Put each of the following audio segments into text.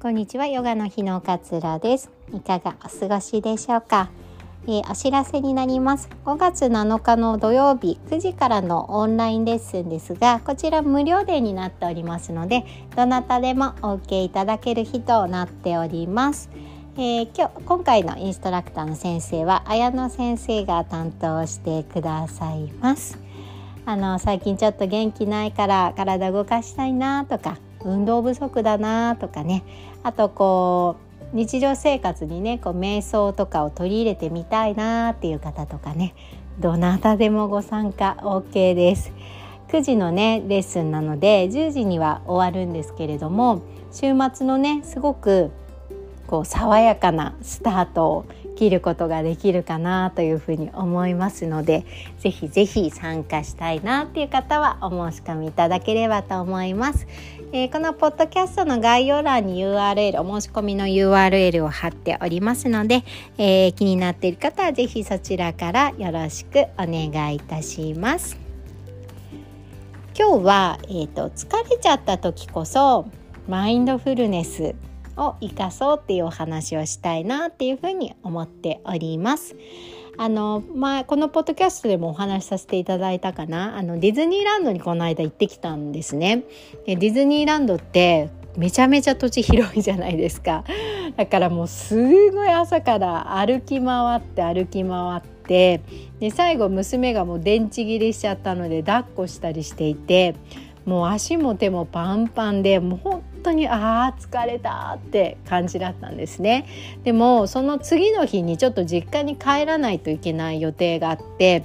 こんにちはヨガの日の勝です。いかがお過ごしでしょうか、えー、お知らせになります。5月7日の土曜日9時からのオンラインレッスンですがこちら無料デーになっておりますのでどなたでもお受けいただける日となっております。えー、今日今回のインストラクターの先生は綾野先生が担当してくださいます。あの最近ちょっと元気ないから体動かしたいなとか運動不足だなとかねあとこう日常生活にねこう瞑想とかを取り入れてみたいなっていう方とかねどなたでもご参加 OK です。9時のねレッスンなので10時には終わるんですけれども週末のねすごくこう爽やかなスタートを切ることができるかなというふうに思いますのでぜひぜひ参加したいなっていう方はお申し込みいただければと思います。えー、このポッドキャストの概要欄に URL お申し込みの URL を貼っておりますので、えー、気になっている方はぜひそちらからよろしくお願いいたします。今日は、えーと、疲れちゃった時こそマインドフルネスを生かそうっていうお話をしたいなっていうふうに思っております。あの、まあ、このポッドキャストでもお話しさせていただいたかなあのディズニーランドにこの間行ってきたんですね。でディズニーランドってめちゃめちゃ土地広いじゃないですか。だからもうすごい朝から歩き回って歩き回ってで最後娘がもう電池切れしちゃったので抱っこしたりしていてもう足も手もパンパンでもう本当にあー疲れたって感じだったんですね。でもその次の日にちょっと実家に帰らないといけない予定があって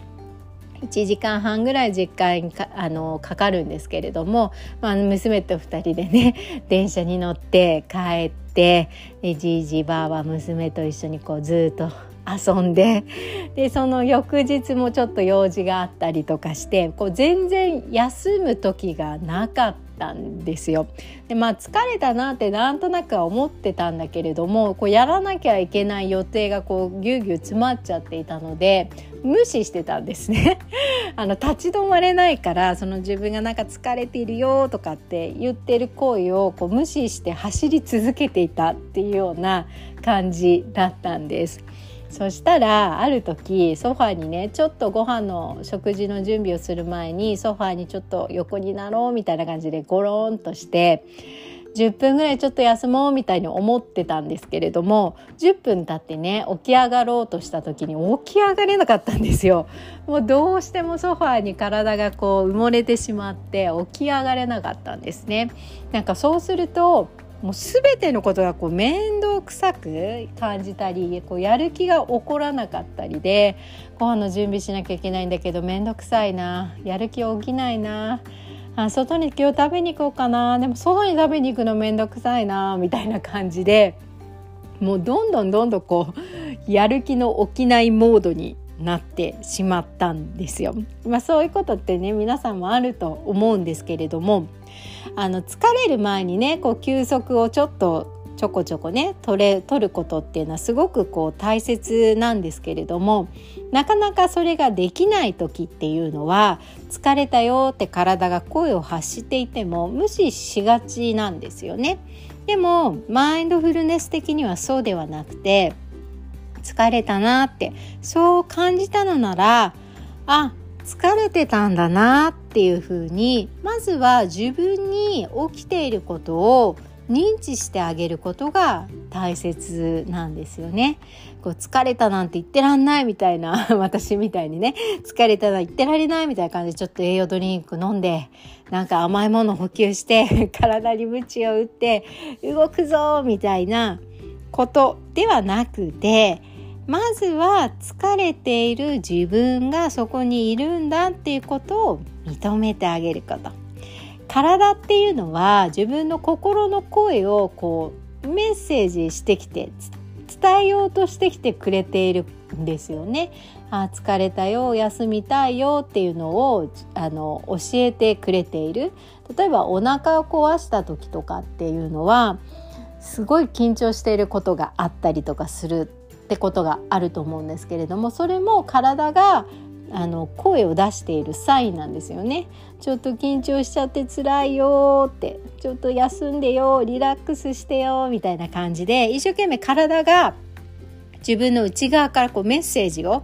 1時間半ぐらい実家にかあのかかるんですけれども、まあ、娘と2人でね 電車に乗って帰ってじいじばあば娘と一緒にこうずっと遊んで でその翌日もちょっと用事があったりとかしてこう全然休む時がなかったんですよ。でまあ疲れたなってなんとなくは思ってたんだけれどもこうやらなきゃいけない予定がこうぎゅうぎゅう詰まっちゃっていたので無視してたんですね。あの立ち止まれないからその自分がなんか疲れているよとかって言ってる行為をこう無視して走り続けていたっていうような感じだったんです。そしたらある時ソファーにねちょっとご飯の食事の準備をする前にソファーにちょっと横になろうみたいな感じでゴロンとして10分ぐらいちょっと休もうみたいに思ってたんですけれども10分経ってね起き上がろうとした時に起き上がれなかったんですよ。もうどうしてもソファーに体がこう埋もれてしまって起き上がれなかったんですね。なんかそうするともう全てのことがこう面倒くさく感じたりこうやる気が起こらなかったりでご飯の準備しなきゃいけないんだけど面倒くさいな。やる気起きないな。あ外に今日食べに行こうかな。でも外に食べに行くの面倒くさいな。みたいな感じでもうどんどんどんどんこうやる気の起きないモードになってしまったんですよ。まあ、そういうことってね皆さんもあると思うんですけれどもあの疲れる前にねこう休息をちょっとちょこちょこね取れ取ることっていうのはすごくこう大切なんですけれどもなかなかそれができない時っていうのは疲れたよって体が声を発していても無視しがちなんですよね。でもマインドフルネス的にはそうではなくて疲れたなってそう感じたのならあ疲れてたんだなっていうふうにまずは自分に起きていることを認知してあげることが大切なんですよね。こう疲れたなんて言ってらんないみたいな 私みたいにね疲れたら言ってられないみたいな感じでちょっと栄養ドリンク飲んでなんか甘いもの補給して 体に鞭を打って動くぞみたいなことではなくてまずは疲れている自分がそこにいるんだっていうことを認めてあげること体っていうのは自分の心の声をこうメッセージしてきて伝えようとしてきてくれているんですよね。あ疲れたよ休みたいよっていうのをあの教えてくれている例えばお腹を壊した時とかっていうのはすごい緊張していることがあったりとかするってことがあると思うんですけれどもそれも体があの声を出しているサインなんですよね。ちょっと緊張しちゃって辛いよってちょっと休んでよリラックスしてよみたいな感じで一生懸命体が自分の内側からこうメッセージを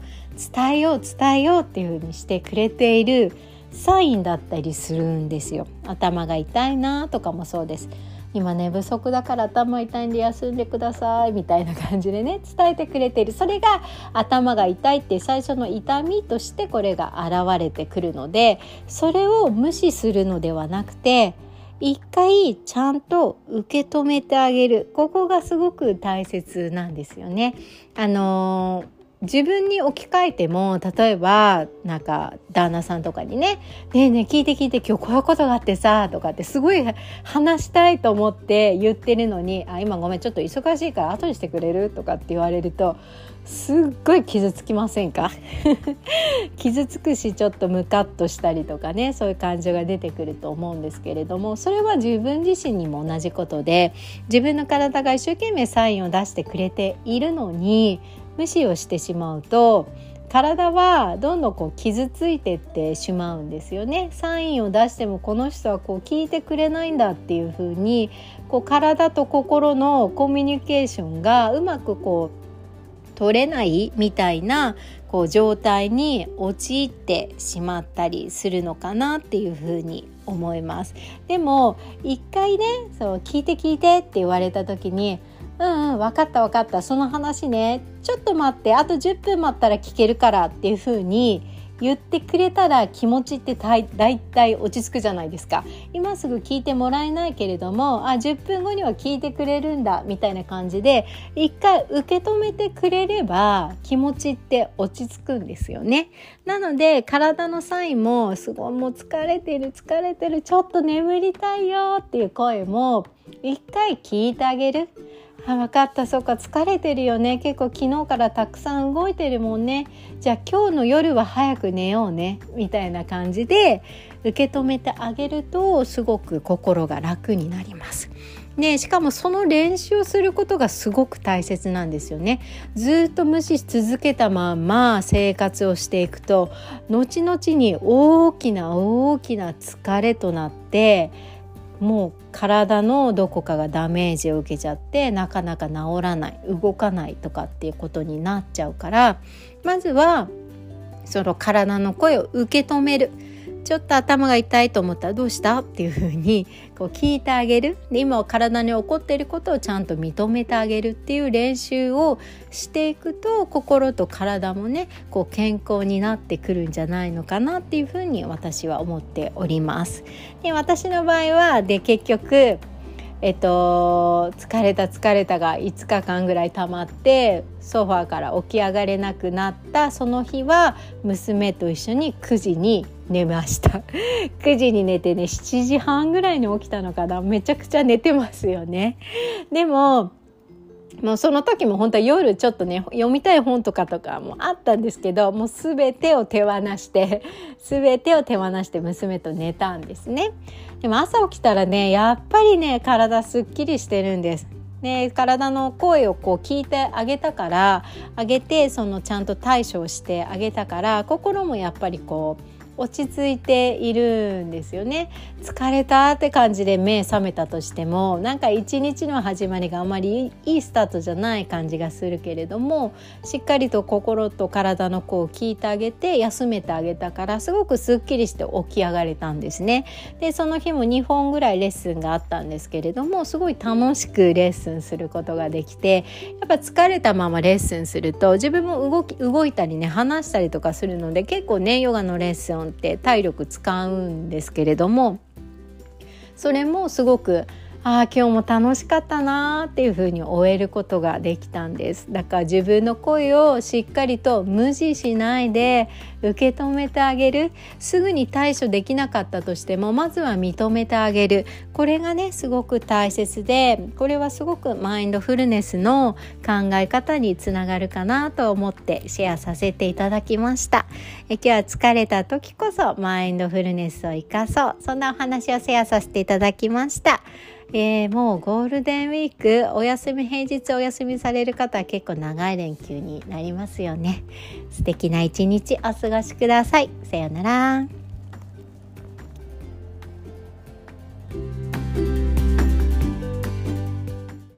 伝えよう伝えようっていう風にしてくれているサインだったりするんですよ。頭が痛いなとかもそうです。今寝不足だから頭痛いんで休んでくださいみたいな感じでね伝えてくれてるそれが頭が痛いって最初の痛みとしてこれが現れてくるのでそれを無視するのではなくて一回ちゃんと受け止めてあげるここがすごく大切なんですよね。あのー自分に置き換えても例えばなんか旦那さんとかにね「ねえねえ聞いて聞いて今日こういうことがあってさ」とかってすごい話したいと思って言ってるのに「あ今ごめんちょっと忙しいから後にしてくれる?」とかって言われるとすっごい傷つきませんか？傷つくしちょっとムカッとしたりとかねそういう感情が出てくると思うんですけれどもそれは自分自身にも同じことで自分の体が一生懸命サインを出してくれているのに無視をしてしまうと体はどんどんこう傷ついてってしまうんですよね。サインを出してもこの人はこう聞いてくれないんだっていう風にこう体と心のコミュニケーションがうまくこう取れないみたいなこう状態に陥ってしまったりするのかなっていうふうに思います。でも一回ねそう聞いて聞いてって言われた時にうんうん分かった分かった。その話ね。ちょっと待って。あと10分待ったら聞けるからっていう風に言ってくれたら気持ちってだいたい落ち着くじゃないですか。今すぐ聞いてもらえないけれどもあ10分後には聞いてくれるんだみたいな感じで一回受け止めてくれれば気持ちって落ち着くんですよね。なので体のサインもすごいもう疲れてる疲れてるちょっと眠りたいよっていう声も一回聞いてあげる。あ分かった。そっか。疲れてるよね。結構昨日からたくさん動いてるもんね。じゃあ今日の夜は早く寝ようね。みたいな感じで受け止めてあげるとすごく心が楽になります。ね、しかもその練習をすることがすごく大切なんですよね。ずっと無視し続けたまま生活をしていくと後々に大きな大きな疲れとなってもう体のどこかがダメージを受けちゃってなかなか治らない動かないとかっていうことになっちゃうからまずはその体の声を受け止める。ちょっと頭が痛いと思ったらどうした？っていうふうにこう聞いてあげるで今体に起こっていることをちゃんと認めてあげるっていう練習をしていくと心と体もねこう健康になってくるんじゃないのかなっていうふうに私は思っております。で私の場合はで結局えっと、疲れた疲れたが5日間ぐらい溜まってソファーから起き上がれなくなったその日は娘と一緒に9時に寝ました。9時に寝てね7時半ぐらいに起きたのかな。めちゃくちゃ寝てますよね。でももうその時も本当は夜ちょっとね読みたい本とかとかもあったんですけどもう全てを手放して 全てを手放して娘と寝たんですね。でも朝起きたらねやっぱりね体すっきりしてるんです。ね、体の声をこう聞いてあげたからあげてそのちゃんと対処してあげたから心もやっぱりこう落ち着いているんですよね。疲れたって感じで目覚めたとしてもなんか一日の始まりがあまりいいスタートじゃない感じがするけれどもしっかりと心と体の子を聞いてあげて休めてあげたからすごくすっきりして起き上がれたんですね。でその日も2本ぐらいレッスンがあったんですけれどもすごい楽しくレッスンすることができてやっぱ疲れたままレッスンすると自分も動き動いたりね話したりとかするので結構ねヨガのレッスンって体力使うんですけれどもそれもすごくああ今日も楽しかったなーっていう風に終えることができたんです。だから自分の声をしっかりと無視しないで受け止めてあげる。すぐに対処できなかったとしてもまずは認めてあげる。これがねすごく大切でこれはすごくマインドフルネスの考え方につながるかなと思ってシェアさせていただきました。え今日は疲れた時こそマインドフルネスを生かそう。そんなお話をシェアさせていただきました。えー、もうゴールデンウィークお休み平日お休みされる方は結構長い連休になりますよね。素敵な一日お過ごしください。さようなら。